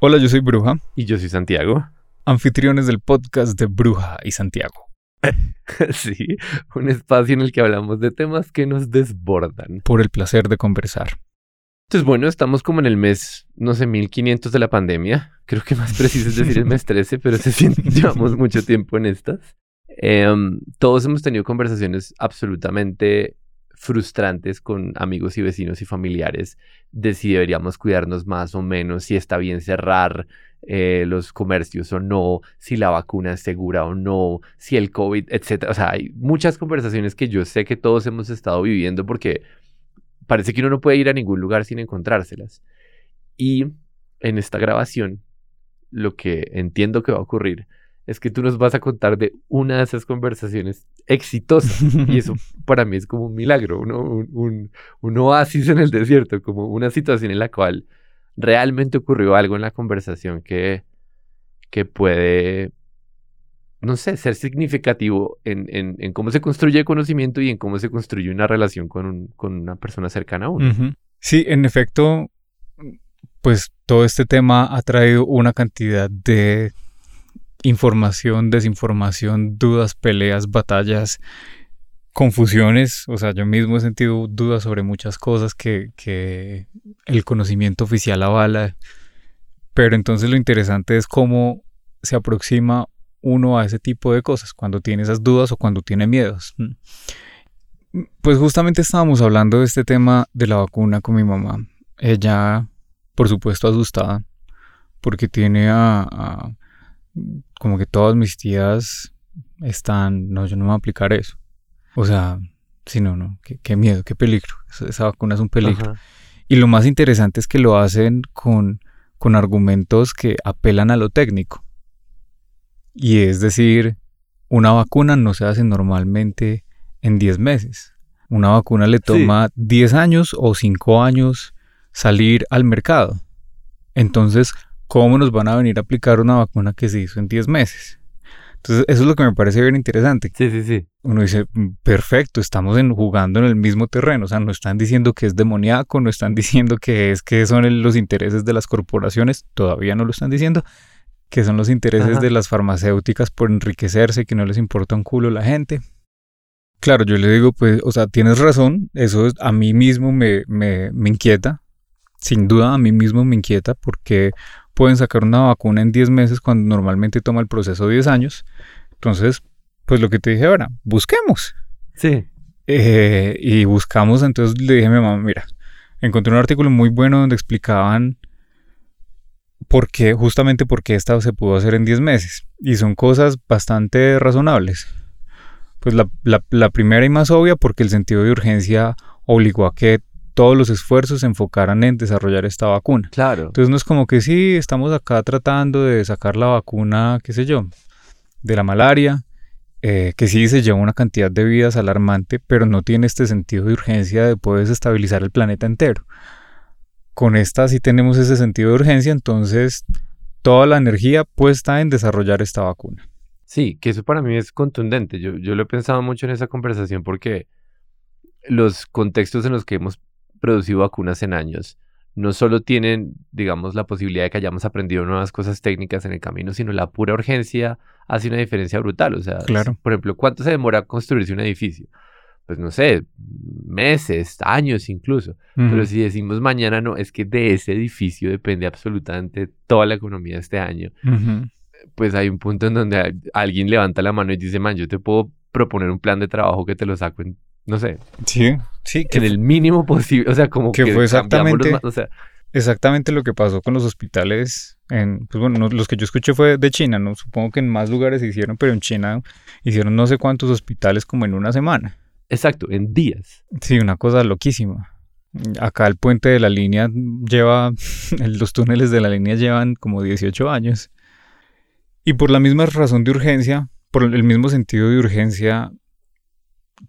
Hola, yo soy Bruja. Y yo soy Santiago. Anfitriones del podcast de Bruja y Santiago. sí, un espacio en el que hablamos de temas que nos desbordan. Por el placer de conversar. Entonces, bueno, estamos como en el mes, no sé, 1500 de la pandemia. Creo que más preciso es decir el mes 13, pero se siente, llevamos mucho tiempo en estas. Em, todos hemos tenido conversaciones absolutamente frustrantes con amigos y vecinos y familiares de si deberíamos cuidarnos más o menos, si está bien cerrar eh, los comercios o no, si la vacuna es segura o no, si el COVID, etc. O sea, hay muchas conversaciones que yo sé que todos hemos estado viviendo porque parece que uno no puede ir a ningún lugar sin encontrárselas. Y en esta grabación, lo que entiendo que va a ocurrir es que tú nos vas a contar de una de esas conversaciones exitosas. y eso para mí es como un milagro, un, un, oasis en el desierto, como una situación en la cual realmente ocurrió algo en la conversación que, que puede, no sé, ser significativo en, en, cómo se construye el conocimiento y en cómo se construye una relación con, con una persona cercana a uno. Sí, en efecto, pues todo este tema ha traído una cantidad de información, desinformación, dudas, peleas, batallas, confusiones. O sea, yo mismo he sentido dudas sobre muchas cosas que, que el conocimiento oficial avala. Pero entonces lo interesante es cómo se aproxima uno a ese tipo de cosas, cuando tiene esas dudas o cuando tiene miedos. Pues justamente estábamos hablando de este tema de la vacuna con mi mamá. Ella, por supuesto, asustada, porque tiene a como que todas mis tías están, no, yo no me voy a aplicar eso. O sea, sí, no, no, qué, miedo, qué peligro. Esa, vacuna es un peligro. Y lo más interesante es que lo hacen con, con argumentos que apelan a lo técnico. Y es decir, una vacuna no se hace normalmente en 10 meses. Una vacuna le toma 10 años o 5 años salir al mercado. Entonces, ¿cómo nos van a venir a aplicar una vacuna que se hizo en 10 meses? Entonces, eso es lo que me parece bien interesante. Sí, sí, sí. Uno dice, mm, perfecto, estamos en, jugando en el mismo terreno. O sea, no están diciendo que es demoníaco, no están diciendo que es que son los intereses de las corporaciones, todavía no lo están diciendo, que son los intereses de las farmacéuticas por enriquecerse, que no les importa un culo la gente. Claro, yo le digo, pues, o sea, tienes razón, eso a mí mismo me, me, me inquieta, sin duda a mí mismo me inquieta porque pueden sacar una vacuna en 10 meses cuando normalmente toma el proceso 10 años. Entonces, pues lo que te dije ahora, busquemos. Sí. Eh, y buscamos, entonces le dije a mi mamá, mira, encontré un artículo muy bueno donde explicaban por qué, justamente por qué esta se pudo hacer en 10 meses. Y son cosas bastante razonables. Pues la, la primera y más obvia porque el sentido de urgencia obligó a que todos los esfuerzos se enfocaran en desarrollar esta vacuna. Claro. Entonces no es como que sí, estamos acá tratando de sacar la vacuna, qué sé yo, de la malaria, eh, que sí se lleva una cantidad de vidas alarmante, pero no tiene este sentido de urgencia de poder desestabilizar el planeta entero. Con esta sí tenemos ese sentido de urgencia, entonces toda la energía puesta en desarrollar esta vacuna. Sí, que eso para mí es contundente. Yo, yo lo he pensado mucho en esa conversación porque los contextos en los que hemos producido vacunas en años, no solo tienen, digamos, la posibilidad de que hayamos aprendido nuevas cosas técnicas en el camino, sino la pura urgencia hace una diferencia brutal. O sea, por ejemplo, ¿cuánto se demora construirse un edificio? Pues no sé, meses, años incluso. Pero si decimos mañana no, es que de ese edificio depende absolutamente toda la economía de este año. Pues hay un punto en donde alguien levanta la mano y dice, man, yo te puedo proponer un plan de trabajo que te lo saco en no sé. Sí, sí. Que en el mínimo posible, o sea, como que, fue exactamente, o sea, exactamente lo que pasó con los hospitales, en, pues bueno, los que yo escuché fue de China, no supongo que en más lugares se hicieron, pero en China hicieron no sé cuántos hospitales como en una semana. Exacto, en días. Sí, una cosa loquísima. Acá el puente de la línea lleva, los túneles de la línea llevan como 18 años. Y por la misma razón de urgencia, por el mismo sentido de urgencia,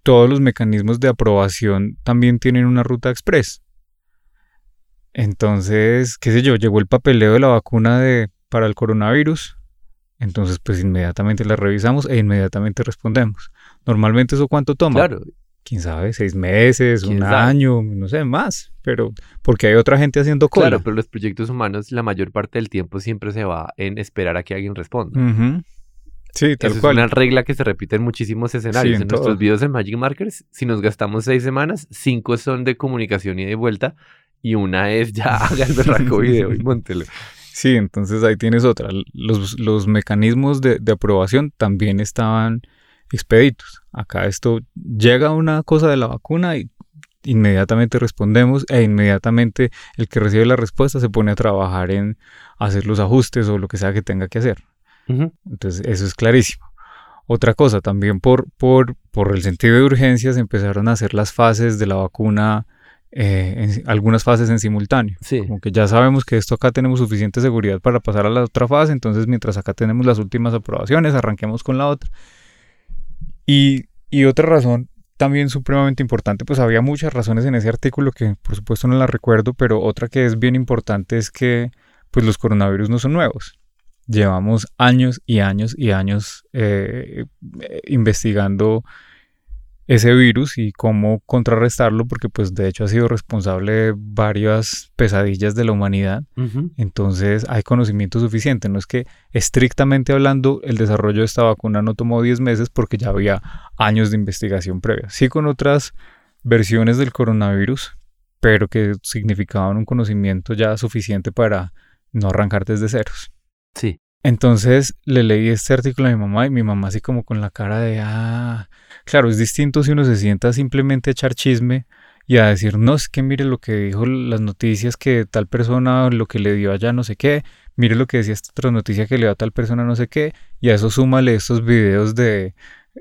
todos los mecanismos de aprobación también tienen una ruta express. Entonces, qué sé yo, llegó el papeleo de la vacuna de, para el coronavirus. Entonces, pues inmediatamente la revisamos e inmediatamente respondemos. Normalmente eso cuánto toma? Claro. quién sabe, seis meses, ¿Quién un sabe? año, no sé, más, pero porque hay otra gente haciendo cola. Claro, pero los proyectos humanos la mayor parte del tiempo siempre se va en esperar a que alguien responda. Ujú. Sí, tal cual. es una regla que se repite en muchísimos escenarios. en en nuestros videos en Magic Markers, si nos gastamos seis semanas, cinco son de comunicación y de vuelta, y una es ya haga el berraco video y móntelo. Sí, entonces ahí tienes otra. Los, los mecanismos de, de aprobación también estaban expeditos. Acá esto llega una cosa de la vacuna y inmediatamente respondemos e inmediatamente el que recibe la respuesta se pone a trabajar en hacer los ajustes o lo que sea que tenga que hacer. Entonces eso es clarísimo. Otra cosa, también por, por, por el sentido de urgencia se empezaron a hacer las fases de la vacuna, eh, en- algunas fases en simultáneo. Sí. Como que ya sabemos que esto acá tenemos suficiente seguridad para pasar a la otra fase, entonces mientras acá tenemos las últimas aprobaciones, arranquemos con la otra. Y, y otra razón también supremamente importante, pues había muchas razones en ese artículo que por supuesto no las recuerdo, pero otra que es bien importante es que pues los coronavirus no son nuevos. Llevamos años y años y años eh, investigando ese virus y cómo contrarrestarlo, porque pues de hecho ha sido responsable de varias pesadillas de la humanidad. Entonces hay conocimiento suficiente. No es que estrictamente hablando el desarrollo de esta vacuna no tomó 10 meses porque ya había años de investigación previa. Sí con otras versiones del coronavirus, pero que significaban un conocimiento ya suficiente para no arrancar desde ceros. Sí. Entonces le leí este artículo a mi mamá y mi mamá así como con la cara de, ah, claro, es distinto si uno se sienta simplemente a echar chisme y a decir, no, es que mire lo que dijo las noticias que tal persona, lo que le dio allá no sé qué, mire lo que decía esta otra noticia que le dio a tal persona no sé qué, y a eso súmale estos videos de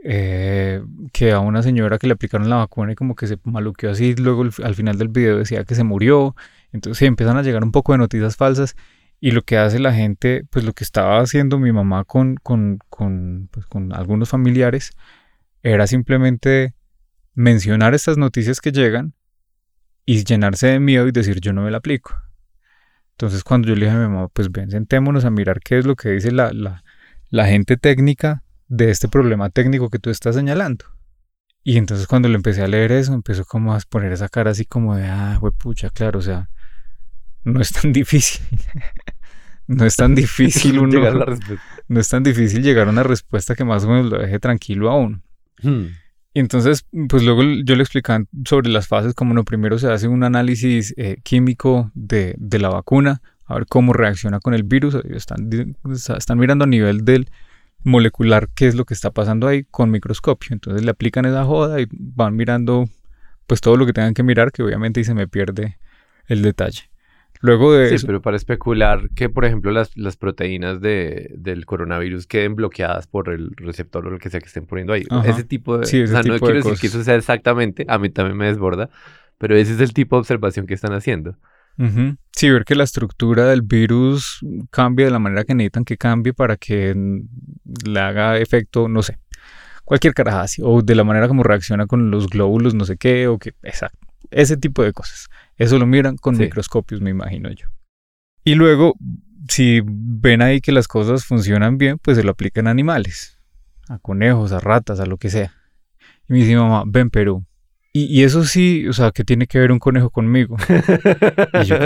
eh, que a una señora que le aplicaron la vacuna y como que se maluqueó así, luego al- al final del video decía que se murió, entonces sí, empiezan a llegar un poco de noticias falsas y lo que hace la gente, pues lo que estaba haciendo mi mamá con, con, con, pues, con algunos familiares, era simplemente mencionar estas noticias que llegan y llenarse de miedo y decir yo no me la aplico. Entonces cuando yo le dije a mi mamá, pues ven, sentémonos a mirar qué es lo que dice la, la, la gente técnica de este problema técnico que tú estás señalando. Y entonces cuando le empecé a leer eso, empezó como a poner esa cara así como de, ah, pucha, claro, o sea, no es tan difícil. no es tan difícil uno, Llegar a la no es tan difícil llegar a una respuesta que más o menos lo deje tranquilo a uno. Hmm. Y entonces, pues luego yo le explicaba sobre las fases, como no, primero se hace un análisis eh, químico de, de la vacuna, a ver cómo reacciona con el virus. Están, mirando a nivel del molecular qué es lo que está pasando ahí con microscopio. Entonces le aplican esa joda y van mirando pues todo lo que tengan que mirar, que obviamente ahí se me pierde el detalle. Luego de Sí, eso, pero para especular que, por ejemplo, las, las proteínas de, del coronavirus queden bloqueadas por el receptor o lo que sea que estén poniendo ahí. Ajá. Ese tipo de... Sí, ese o sea, no tipo de quiero decir que cosas. eso sea exactamente, a mí también me desborda, pero ese es el tipo de observación que están haciendo. Ujú. Sí, ver que la estructura del virus cambia de la manera que necesitan que cambie para que le haga efecto, no sé, cualquier caraja así, o de la manera como reacciona con los glóbulos, no sé qué, o que, exacto, ese tipo de cosas. Eso lo miran con Sí. microscopios, me imagino yo. Y luego, si ven ahí que las cosas funcionan bien, pues se lo aplican a animales, a conejos, a ratas, a lo que sea. Y me dice mamá, ven Perú. Y, y eso sí, o sea, que tiene que ver un conejo conmigo. Y yo,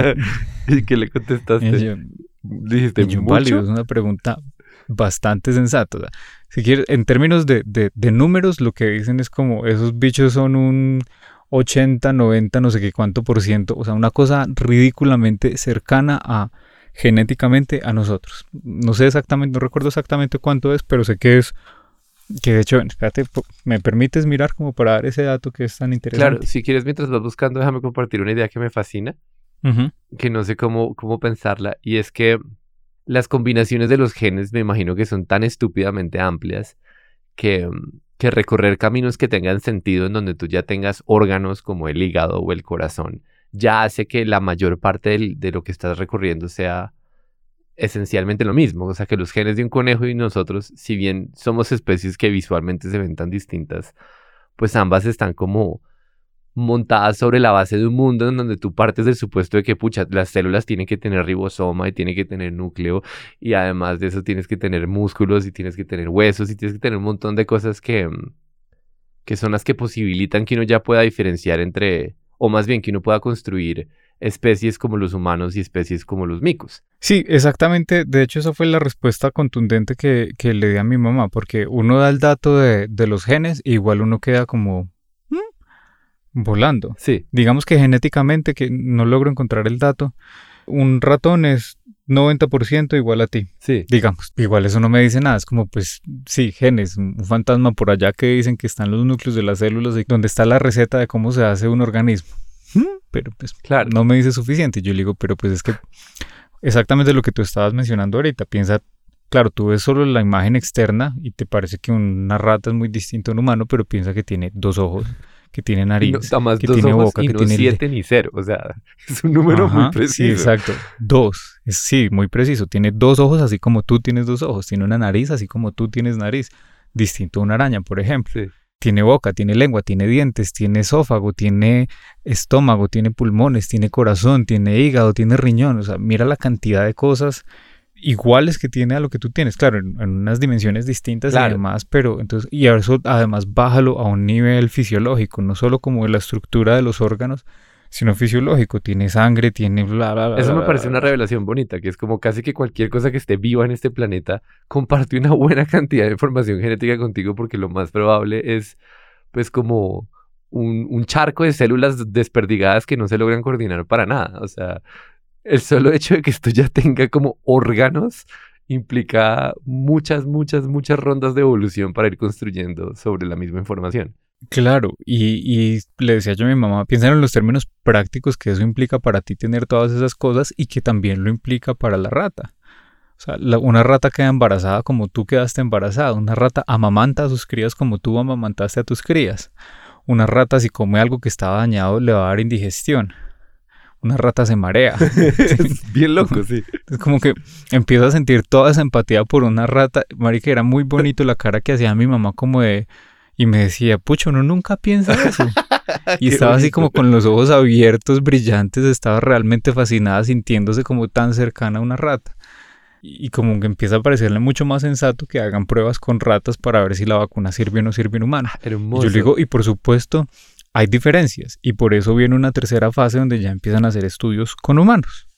¿Y qué le contestaste? Y yo, Dijiste, y yo, ¿mucho? válido, es una pregunta bastante sensata. o sea, si quieres, en términos de, de- de números, lo que dicen es como esos bichos son un 80, 90, no sé qué cuánto por ciento. O sea, una cosa ridículamente cercana a genéticamente a nosotros. No sé exactamente, no recuerdo exactamente cuánto es, pero sé que es. Que de hecho, espérate, ¿me permites mirar como para dar ese dato que es tan Claro, interesante? si quieres, mientras vas buscando, déjame compartir una idea que me fascina, que no sé cómo, cómo pensarla, y es que las combinaciones de los genes me imagino que son tan estúpidamente amplias que, mm, que recorrer caminos que tengan sentido en donde tú ya tengas órganos como el hígado o el corazón, ya hace que la mayor parte de lo que estás recorriendo sea esencialmente lo mismo. O sea, que los genes de un conejo y nosotros, si bien somos especies que visualmente se ven tan distintas, pues ambas están como montadas sobre la base de un mundo en donde tú partes del supuesto de que, pucha, las células tienen que tener ribosoma y tienen que tener núcleo y además de eso tienes que tener músculos y tienes que tener huesos y tienes que tener un montón de cosas que, mm, que son las que posibilitan que uno ya pueda diferenciar entre, o más bien que uno pueda construir especies como los humanos y especies como los micos. Sí, exactamente. De hecho, esa fue la respuesta contundente que, que le di a mi mamá, porque uno da el dato de, de los genes y igual uno queda como. Volando. Sí. Digamos que genéticamente, que no logro encontrar el dato, un ratón es 90% igual a ti. Sí. Digamos, igual eso no me dice nada, es como pues sí, genes, un fantasma por allá que dicen que están los núcleos de las células y donde está la receta de cómo se hace un organismo. ¿Mm? Pero pues Claro. no me dice suficiente. Yo le digo, pero pues es que exactamente lo que tú estabas mencionando ahorita, piensa, claro, tú ves solo la imagen externa y te parece que una rata es muy distinta a un humano, pero piensa que tiene dos ojos, que tiene nariz, no, más que dos tiene ojos boca, y que no tiene... siete ni cero. O sea, es un número muy preciso. Sí, exacto. Dos. Sí, muy preciso. Tiene dos ojos así como tú tienes dos ojos. Tiene una nariz así como tú tienes nariz. Distinto a una araña, por ejemplo. Sí. Tiene boca, tiene lengua, tiene dientes, tiene esófago, tiene estómago, tiene pulmones, tiene corazón, tiene hígado, tiene riñón. O sea, mira la cantidad de cosas iguales que tiene a lo que tú tienes. Claro, en, en unas dimensiones distintas Claro. y demás, pero entonces, y eso además bájalo a un nivel fisiológico, no solo como de la estructura de los órganos, sino fisiológico. Tiene sangre, tiene bla, bla, bla. Eso me parece una revelación bonita, que es como casi que cualquier cosa que esté viva en este planeta comparte una buena cantidad de información genética contigo porque lo más probable es pues como un, un charco de células desperdigadas que no se logran coordinar para nada. O sea, el solo hecho de que esto ya tenga como órganos implica muchas, muchas, muchas rondas de evolución para ir construyendo sobre la misma información. Claro, y, y le decía yo a mi mamá, piensa en los términos prácticos que eso implica para ti tener todas esas cosas y que también lo implica para la rata. O sea, una rata queda embarazada como tú quedaste embarazada, una rata amamanta a sus crías como tú amamantaste a tus crías. Una rata si come algo que estaba dañado le va a dar indigestión. Una rata se marea. es bien loco, sí. Es como que empiezo a sentir toda esa empatía por una rata. Marica, era muy bonito la cara que hacía mi mamá como de... Y me decía, pucho, uno nunca piensa eso. Y estaba así como con los ojos abiertos, brillantes, estaba realmente fascinada, sintiéndose como tan cercana a una rata. Y como que empieza a parecerle mucho más sensato que hagan pruebas con ratas para ver si la vacuna sirve o no sirve en humana. Y Hermoso. yo le digo, y por supuesto, hay diferencias. Y por eso viene una tercera fase donde ya empiezan a hacer estudios con humanos.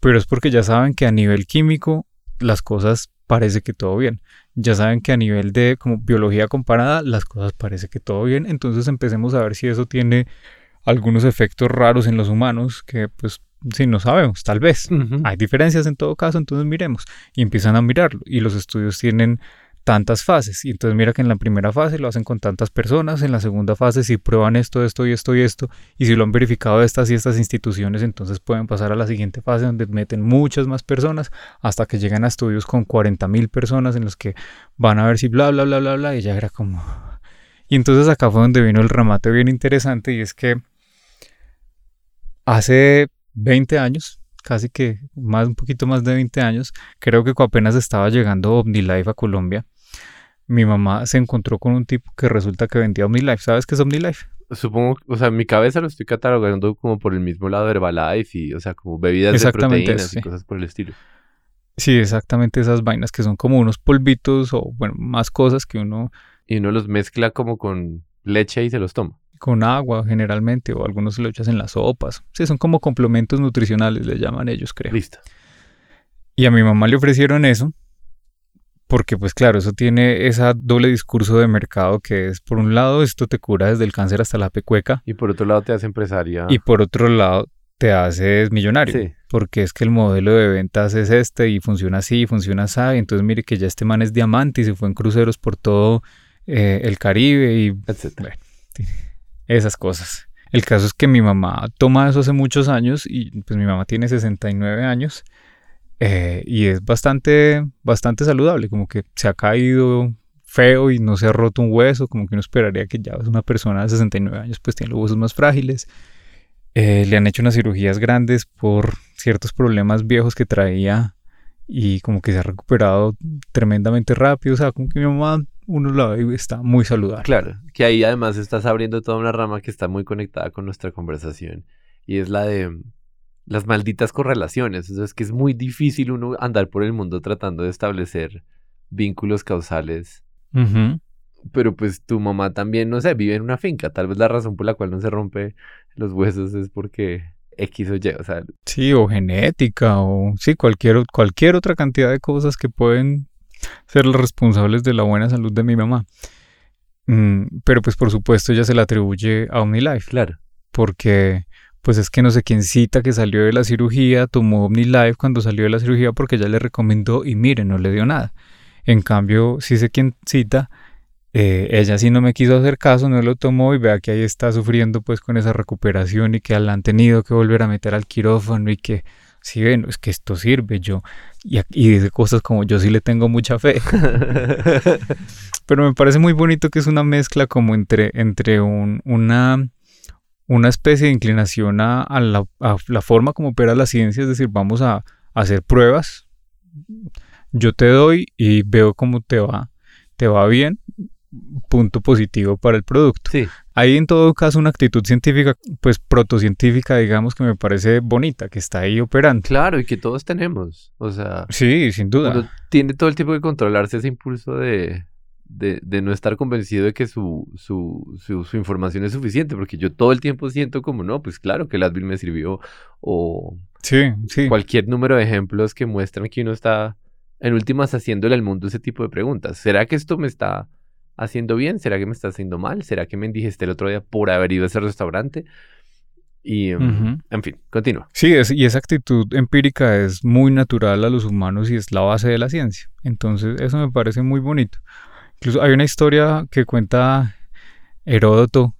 Pero es porque ya saben que a nivel químico las cosas parece que todo bien. Ya saben que a nivel de como biología comparada las cosas parece que todo bien. Entonces empecemos a ver si eso tiene algunos efectos raros en los humanos que pues si no sabemos, tal vez. Hay diferencias en todo caso, entonces miremos. Y empiezan a mirarlo. Y los estudios tienen tantas fases. Y entonces mira que en la primera fase lo hacen con tantas personas, en la segunda fase si prueban esto, esto y esto y esto, y si lo han verificado estas y estas instituciones, entonces pueden pasar a la siguiente fase donde meten muchas más personas hasta que llegan a estudios con 40 mil personas en los que van a ver si bla, bla, bla, bla, bla, y ya era como... Y entonces acá fue donde vino el remate bien interesante y es que hace 20 años, casi que más, un poquito más de 20 años, creo que apenas estaba llegando OmniLife a Colombia. Mi mamá se encontró con un tipo que resulta que vendía OmniLife. ¿Sabes qué es OmniLife? Supongo, o sea, en mi cabeza lo estoy catalogando como por el mismo lado de Herbalife y, o sea, como bebidas de proteínas eso, y sí. cosas por el estilo. Sí, exactamente esas vainas que son como unos polvitos o, bueno, más cosas que uno Y uno los mezcla como con leche y se los toma. con agua generalmente o algunos se lo echas en las sopas. Sí, son como complementos nutricionales, le llaman ellos, creo. Listo. Y a mi mamá le ofrecieron eso porque pues claro, eso tiene esa doble discurso de mercado que es por un lado esto te cura desde el cáncer hasta la pecueca Y por otro lado te hace empresaria. y por otro lado te haces millonario. Sí. Porque es que el modelo de ventas es este y funciona así, y funciona así. y Entonces mire que ya este man es diamante y se fue en cruceros por todo eh, el Caribe y etcétera. esas cosas. El caso es que mi mamá toma eso hace muchos años y pues mi mamá tiene 69 años eh, y es bastante, bastante saludable, como que se ha caído feo y no se ha roto un hueso, como que uno esperaría que ya es una persona de 69 años pues tiene los huesos más frágiles. Eh, le han hecho unas cirugías grandes por ciertos problemas viejos que traía y como que se ha recuperado tremendamente rápido, o sea, como que mi mamá uno la ve y está muy saludable. Claro, que ahí además estás abriendo toda una rama que está muy conectada con nuestra conversación y es la de las malditas correlaciones. O sea, es que es muy difícil uno andar por el mundo tratando de establecer vínculos causales pero pues tu mamá también, no sé, vive en una finca. Tal vez la razón por la cual no se rompe los huesos es porque X o Y, o sea. Sí, o genética, o sí, cualquier, cualquier otra cantidad de cosas que pueden ser los responsables de la buena salud de mi mamá. Mm, pero pues por supuesto ella se la atribuye a OmniLife. Claro. Porque pues es que no sé quién cita que salió de la cirugía, tomó OmniLife cuando salió de la cirugía porque ella le recomendó y mire, no le dio nada. En cambio, sí sé quién cita, eh, ella sí no me quiso hacer caso, no lo tomó y vea que ahí está sufriendo pues con esa recuperación y que la han tenido que volver a meter al quirófano y que sí ven, es que esto sirve yo y, y dice cosas como yo sí le tengo mucha fe. Pero me parece muy bonito que es una mezcla como entre, entre un, una, una especie de inclinación a, la, a, la, forma como opera la ciencia, es decir, vamos a, a hacer pruebas, yo te doy y veo cómo te va, te va bien, punto positivo para el producto. Sí. Hay en todo caso una actitud científica, pues protocientífica, digamos, que me parece bonita, que está ahí operando. Claro, y que todos tenemos. O sea, sí, sin duda. tiene todo el tiempo que controlarse ese impulso de, de, de no estar convencido de que su, su, su, información es suficiente, porque yo todo el tiempo siento como, no, pues claro que el Advil me sirvió, o sí, sí. cualquier número de ejemplos que muestran que uno está, en últimas, haciéndole al mundo ese tipo de preguntas. ¿Será que esto me está haciendo bien? ¿Será que me está haciendo mal? ¿Será que me indigesté el otro día por haber ido a ese restaurante? Y, um, en fin, continúa. Sí, es, y esa actitud empírica es muy natural a los humanos y es la base de la ciencia. Entonces, eso me parece muy bonito. Incluso hay una historia que cuenta Heródoto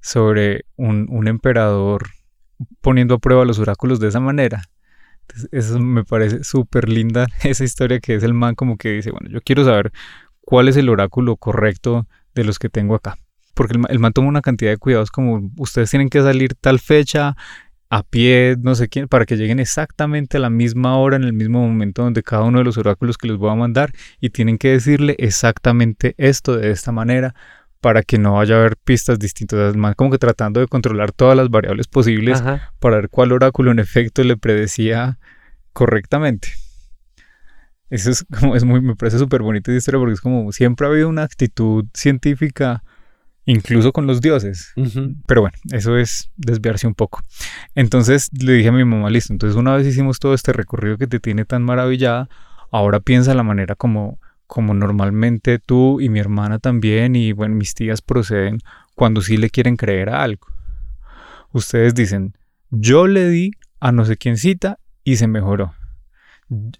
sobre un, emperador poniendo a prueba los oráculos de esa manera. Entonces, eso me parece súper linda, esa historia que es el man como que dice, bueno, yo quiero saber cuál es el oráculo correcto de los que tengo acá. Porque el, man toma una cantidad de cuidados como ustedes tienen que salir tal fecha, a pie, no sé quién, para que lleguen exactamente a la misma hora, en el mismo momento donde cada uno de los oráculos que les voy a mandar y tienen que decirle exactamente esto de esta manera para que no vaya a haber pistas distintas, más como que tratando de controlar todas las variables posibles para ver cuál oráculo en efecto le predecía correctamente. Eso es como, es muy, me parece súper bonita esa historia porque es como siempre ha habido una actitud científica, incluso con los dioses. Pero bueno, eso es desviarse un poco. Entonces le dije a mi mamá, listo, entonces una vez hicimos todo este recorrido que te tiene tan maravillada, ahora piensa la manera como, como normalmente tú y mi hermana también y bueno, mis tías proceden cuando sí le quieren creer a algo. Ustedes dicen, yo le di a no sé quién cita y se mejoró.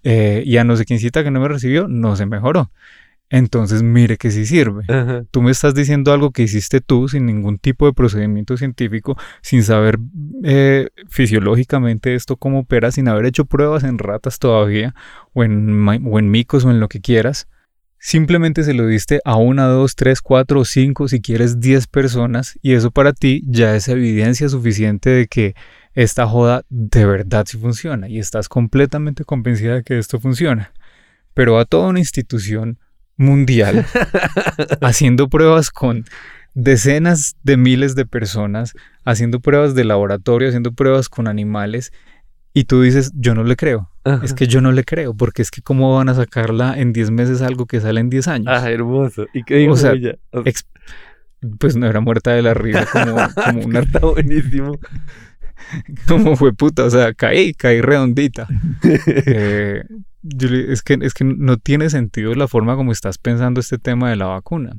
Eh, y a no sé quién cita que no me recibió, no se mejoró. Entonces, mire que sí sirve. Tú me estás diciendo algo que hiciste tú sin ningún tipo de procedimiento científico, sin saber eh, fisiológicamente esto cómo opera, sin haber hecho pruebas en ratas todavía, o en, o en micos o en lo que quieras. Simplemente se lo diste a una, dos, tres, cuatro, cinco, si quieres diez personas, y eso para ti ya es evidencia suficiente de que esta joda de verdad sí funciona y estás completamente convencida de que esto funciona. Pero a toda una institución mundial haciendo pruebas con decenas de miles de personas, haciendo pruebas de laboratorio, haciendo pruebas con animales, y tú dices, yo no le creo. Es que yo no le creo, porque es que cómo van a sacarla en 10 meses algo que sale en 10 años. Ah, hermoso. ¿Y qué dijo ella? pues no era muerta de la risa, como, como una... Está buenísimo. como fue puta, o sea, caí, caí redondita. Eh, es, que, es que no tiene sentido la forma como estás pensando este tema de la vacuna.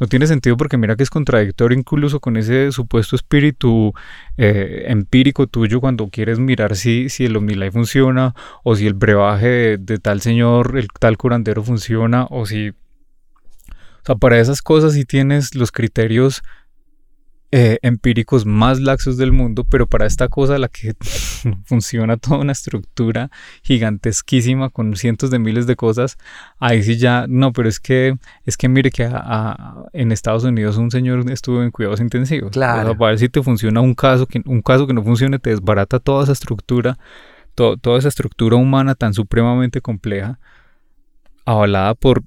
No tiene sentido porque mira que es contradictorio incluso con ese supuesto espíritu eh, empírico tuyo cuando quieres mirar si, si el OmniLife funciona o si el brebaje de, tal señor, el tal curandero funciona o si... O sea, para esas cosas si tienes los criterios eh, empíricos más laxos del mundo, pero para esta cosa la que funciona toda una estructura gigantesquísima con cientos de miles de cosas, ahí sí ya, no, pero es que, es que mire que en Estados Unidos un señor estuvo en cuidados intensivos. Claro. para ver si te funciona un caso, que, un caso que no funcione, te desbarata toda esa estructura, toda esa estructura humana tan supremamente compleja, avalada por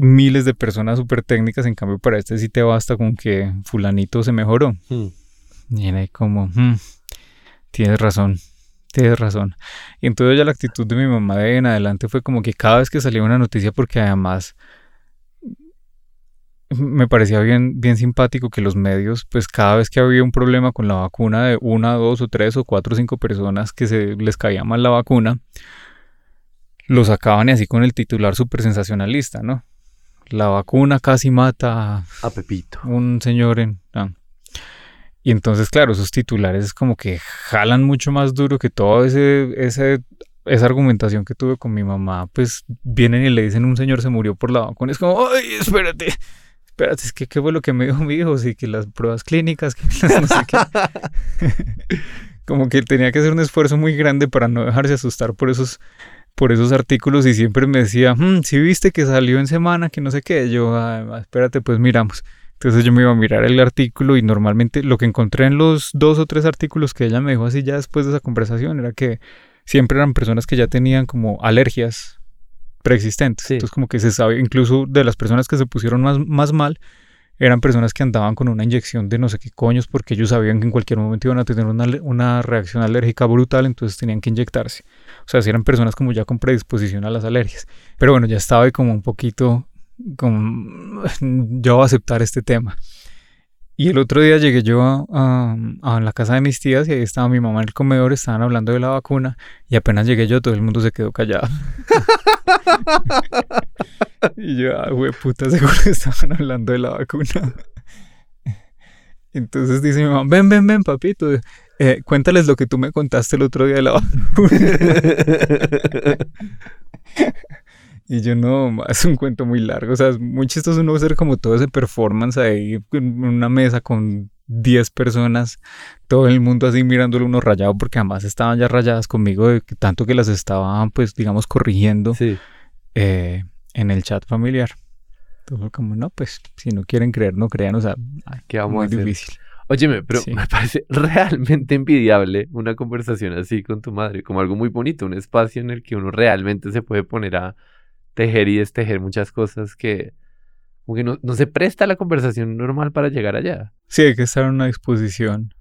miles de personas súper técnicas, en cambio para este sí te basta con que fulanito se mejoró. Hmm. Y era como, hmm, tienes razón, tienes razón. Y entonces ya la actitud de mi mamá de en adelante fue como que cada vez que salía una noticia, porque además me parecía bien, bien simpático que los medios, pues cada vez que había un problema con la vacuna de una, dos o tres o cuatro o cinco personas que se les caía mal la vacuna, lo sacaban y así con el titular súper sensacionalista, ¿no? La vacuna casi mata a Pepito. Un señor en... Ah. Y entonces, claro, esos titulares como que jalan mucho más duro que todo ese, ese esa argumentación que tuve con mi mamá, pues vienen y le dicen un señor se murió por la vacuna. Es como, ay, espérate, espérate, es que qué fue lo que me dijo mi hijo, sí, que las pruebas clínicas, que no sé qué. como que tenía que hacer un esfuerzo muy grande para no dejarse asustar por esos, por esos artículos y siempre me decía, hmm, si viste que salió en semana, que no sé qué, yo, ah, espérate, pues miramos. Entonces yo me iba a mirar el artículo y normalmente lo que encontré en los dos o tres artículos que ella me dijo así ya después de esa conversación era que siempre eran personas que ya tenían como alergias preexistentes. Entonces como que se sabe, incluso de las personas que se pusieron más, más mal, eran personas que andaban con una inyección de no sé qué coños porque ellos sabían que en cualquier momento iban a tener una, una reacción alérgica brutal, entonces tenían que inyectarse. O sea, si eran personas como ya con predisposición a las alergias. Pero bueno, ya estaba ahí como un poquito, como, yo voy a aceptar este tema. Y el otro día llegué yo a, la casa de mis tías y ahí estaba mi mamá en el comedor, estaban hablando de la vacuna y apenas llegué yo todo el mundo se quedó callado. y yo, ah, güey, puta, seguro estaban hablando de la vacuna. Entonces dice mi mamá, ven, ven, ven, papito, eh, cuéntales lo que tú me contaste el otro día de la vacuna. Y yo no, es un cuento muy largo. O sea, es muy chistoso uno hacer como todo ese performance ahí en una mesa con 10 personas, todo el mundo así mirándolo uno rayado, porque además estaban ya rayadas conmigo, de tanto que las estaban, pues, digamos, corrigiendo eh, en el chat familiar. Entonces, como, no, pues, si no quieren creer, no crean, o sea, ¿qué vamos muy difícil. Óyeme, pero me parece realmente envidiable una conversación así con tu madre, como algo muy bonito, un espacio en el que uno realmente se puede poner a tejer y destejer muchas cosas que como no, no, se presta la conversación normal para llegar allá. Sí, hay que estar en una disposición.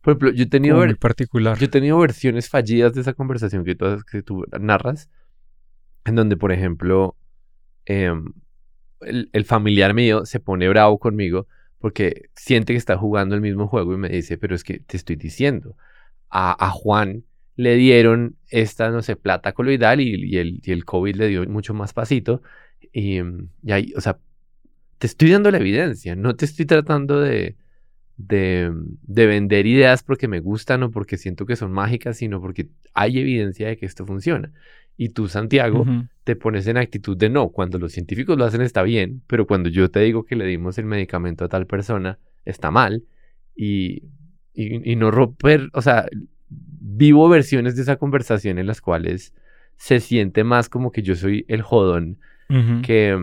Por ejemplo, yo he tenido, muy particular. yo he tenido versiones fallidas de esa conversación que tú, que tú narras, en donde, por ejemplo, em, el, familiar mío se pone bravo conmigo porque siente que está jugando el mismo juego y me dice, pero es que te estoy diciendo, a, Juan le dieron esta, no sé, plata coloidal y, el, y el COVID le dio mucho más pasito. Y, y, ahí, o sea, te estoy dando la evidencia, no te estoy tratando de, de, de, vender ideas porque me gustan o porque siento que son mágicas, sino porque hay evidencia de que esto funciona. Y tú, Santiago, te pones en actitud de no, cuando los científicos lo hacen está bien, pero cuando yo te digo que le dimos el medicamento a tal persona, está mal. Y, y, y no romper, o sea, vivo versiones de esa conversación en las cuales se siente más como que yo soy el jodón que,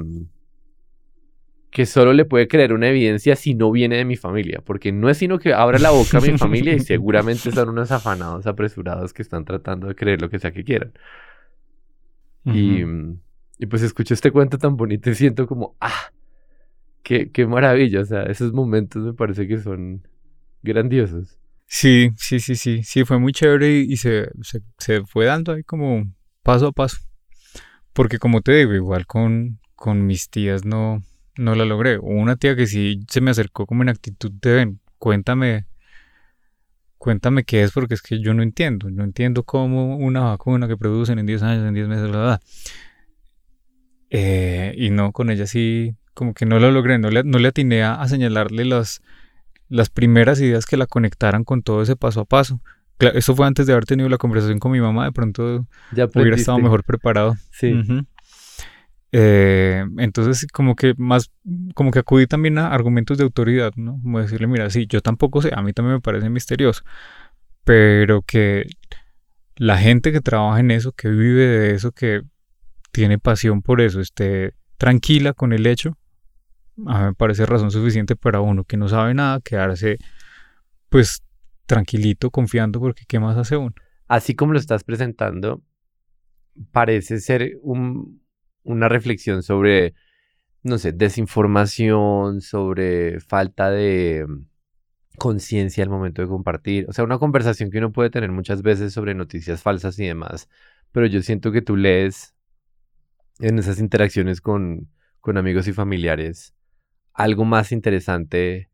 que solo le puede creer una evidencia si no viene de mi familia, porque no es sino que abra la boca a mi familia y seguramente son unos afanados, apresurados que están tratando de creer lo que sea que quieran. Y, mm, y, pues escucho este cuento tan bonito y siento como, ah, qué, qué maravilla, o sea, esos momentos me parece que son grandiosos. Sí, sí, sí, sí, sí, fue muy chévere y, se, se, fue dando ahí como paso a paso. Porque como te digo, igual con, con mis tías no, no la logré. Una tía que sí se me acercó como en actitud de, ven, cuéntame, cuéntame qué es porque es que yo no entiendo. No entiendo cómo una vacuna que producen en 10 años, en 10 meses, la. Eh, y no, con ella sí, como que no lo logré, no le, no le atiné a señalarle las las primeras ideas que la conectaran con todo ese paso a paso. eso fue antes de haber tenido la conversación con mi mamá, de pronto ya hubiera estado mejor preparado. Sí. Eh, entonces, como que más, como que acudí también a argumentos de autoridad, ¿no? Como decirle, mira, sí, yo tampoco sé, a mí también me parece misterioso, pero que la gente que trabaja en eso, que vive de eso, que tiene pasión por eso, esté tranquila con el hecho a mí me parece razón suficiente para uno que no sabe nada quedarse pues tranquilito, confiando, porque ¿qué más hace uno? Así como lo estás presentando, parece ser una reflexión sobre, no sé, desinformación, sobre falta de conciencia al momento de compartir. O sea, una conversación que uno puede tener muchas veces sobre noticias falsas y demás. Pero yo siento que tú lees en esas interacciones con, con amigos y familiares algo más interesante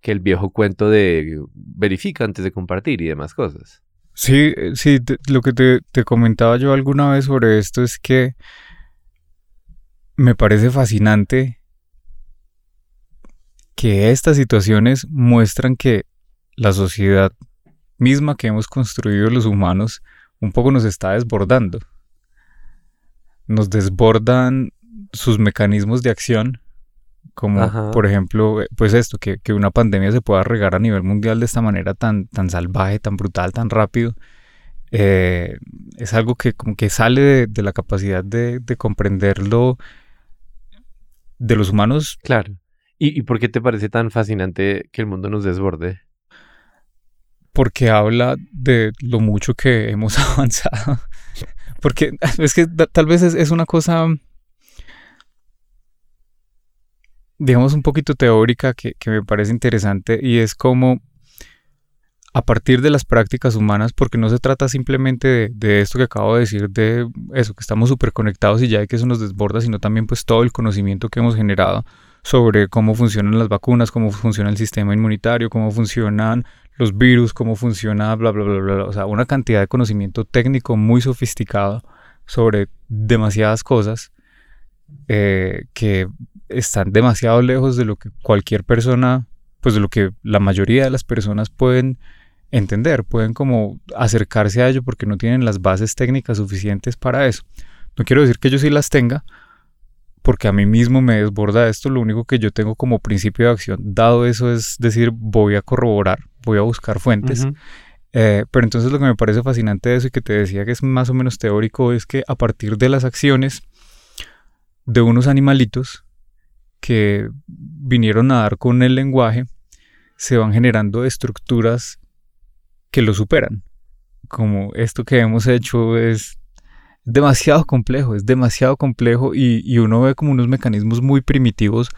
que el viejo cuento de verifica antes de compartir y demás cosas. Sí, eh, sí, lo que te, te comentaba yo alguna vez sobre esto es que me parece fascinante que estas situaciones muestran que la sociedad misma que hemos construido los humanos un poco nos está desbordando. Nos desbordan sus mecanismos de acción, como por ejemplo, eh, pues esto, que, una pandemia se pueda regar a nivel mundial de esta manera tan, tan salvaje, tan brutal, tan rápido. Eh, es algo que como que sale de, la capacidad de, de comprenderlo de los humanos. Claro. ¿Y, por qué te parece tan fascinante que el mundo nos desborde? Porque habla de lo mucho que hemos avanzado. Porque es que tal vez es, una cosa, digamos, un poquito teórica que, me parece interesante y es como a partir de las prácticas humanas, porque no se trata simplemente de, esto que acabo de decir, de eso, que estamos súper conectados y ya que eso nos desborda, sino también pues todo el conocimiento que hemos generado sobre cómo funcionan las vacunas, cómo funciona el sistema inmunitario, cómo funcionan los virus, cómo funciona, bla, bla, bla, bla. O sea, una cantidad de conocimiento técnico muy sofisticado sobre demasiadas cosas eh, que están demasiado lejos de lo que cualquier persona, pues de lo que la mayoría de las personas pueden entender, pueden como acercarse a ello porque no tienen las bases técnicas suficientes para eso. No quiero decir que yo sí las tenga, porque a mí mismo me desborda esto, lo único que yo tengo como principio de acción, dado eso, es decir, voy a corroborar, voy a buscar fuentes. Eh, pero entonces lo que me parece fascinante de eso y que te decía que es más o menos teórico es que a partir de las acciones de unos animalitos que vinieron a dar con el lenguaje, se van generando estructuras que lo superan. Como esto que hemos hecho es demasiado complejo, es demasiado complejo y, uno ve como unos mecanismos muy primitivos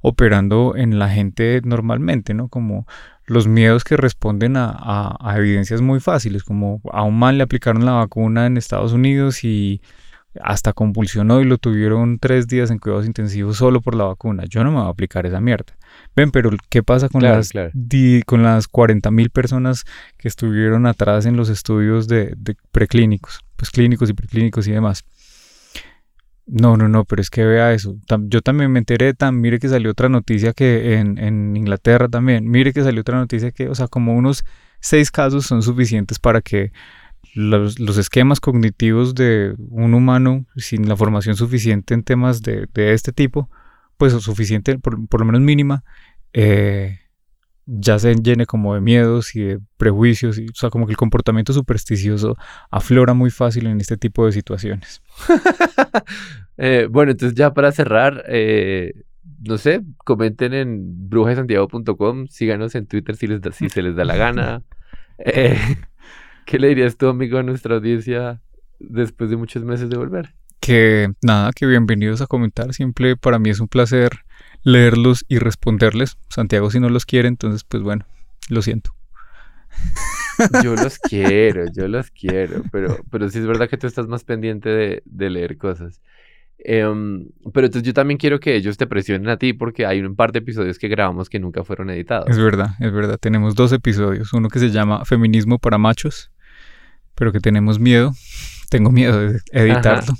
operando en la gente normalmente, ¿no? Como los miedos que responden a, evidencias muy fáciles, como a un mal le aplicaron la vacuna en Estados Unidos y hasta convulsionó y lo tuvieron tres días en cuidados intensivos solo por la vacuna. Yo no me voy a aplicar esa mierda. Ven, pero ¿qué pasa con las con las 40 mil personas que estuvieron atrás en los estudios de, preclínicos? Pues clínicos y preclínicos y demás. No, no, no, pero es que vea eso. Yo también me enteré, tan, mire que salió otra noticia que en, en Inglaterra también, mire que salió otra noticia que, o sea, como unos seis casos son suficientes para que los, esquemas cognitivos de un humano sin la formación suficiente en temas de, este tipo, pues suficiente, por, lo menos mínima, eh, ya se llene como de miedos y de prejuicios, y, o sea, como que el comportamiento supersticioso aflora muy fácil en este tipo de situaciones. Eh, bueno, entonces ya para cerrar, eh, no sé, comenten en brujasantiago.com, síganos en Twitter si, les si se les da la gana. ¿Qué le dirías tú, amigo, a nuestra audiencia después de muchos meses de volver? Que nada, que bienvenidos a comentar. Siempre para mí es un placer leerlos y responderles. Santiago si no los quiere, entonces pues bueno, lo siento. Yo los quiero, yo los quiero, pero, pero sí es verdad que tú estás más pendiente de, leer cosas. Em, pero entonces yo también quiero que ellos te presionen a ti porque hay un par de episodios que grabamos que nunca fueron editados. Es verdad, es verdad. Tenemos dos episodios. Uno que se llama Feminismo para Machos pero que tenemos miedo. Tengo miedo de editarlo.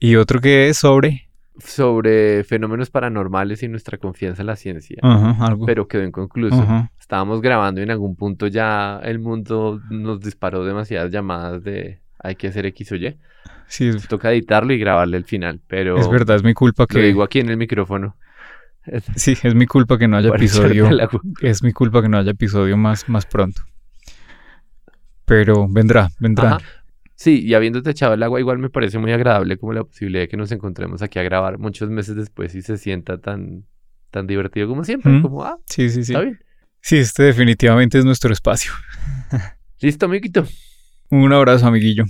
Y otro que es sobre... Sobre fenómenos paranormales y nuestra confianza en la ciencia. algo. Pero quedó inconcluso. Estábamos grabando y en algún punto ya el mundo nos disparó demasiadas llamadas de hay que hacer X o Y. Sí, Toca editarlo y grabarle el final, pero... Es verdad, es mi culpa que... Lo digo aquí en el micrófono. Sí, es mi culpa que no haya episodio. Es mi culpa que no haya episodio más, más pronto pero vendrá, vendrá. Sí, y habiéndote echado el agua, igual me parece muy agradable como la posibilidad de que nos encontremos aquí a grabar muchos meses después y se sienta tan, tan divertido como siempre. Como, ah, sí, sí, sí. Está bien. Sí, este definitivamente es nuestro espacio. Listo, amiguito. Un abrazo, amiguillo.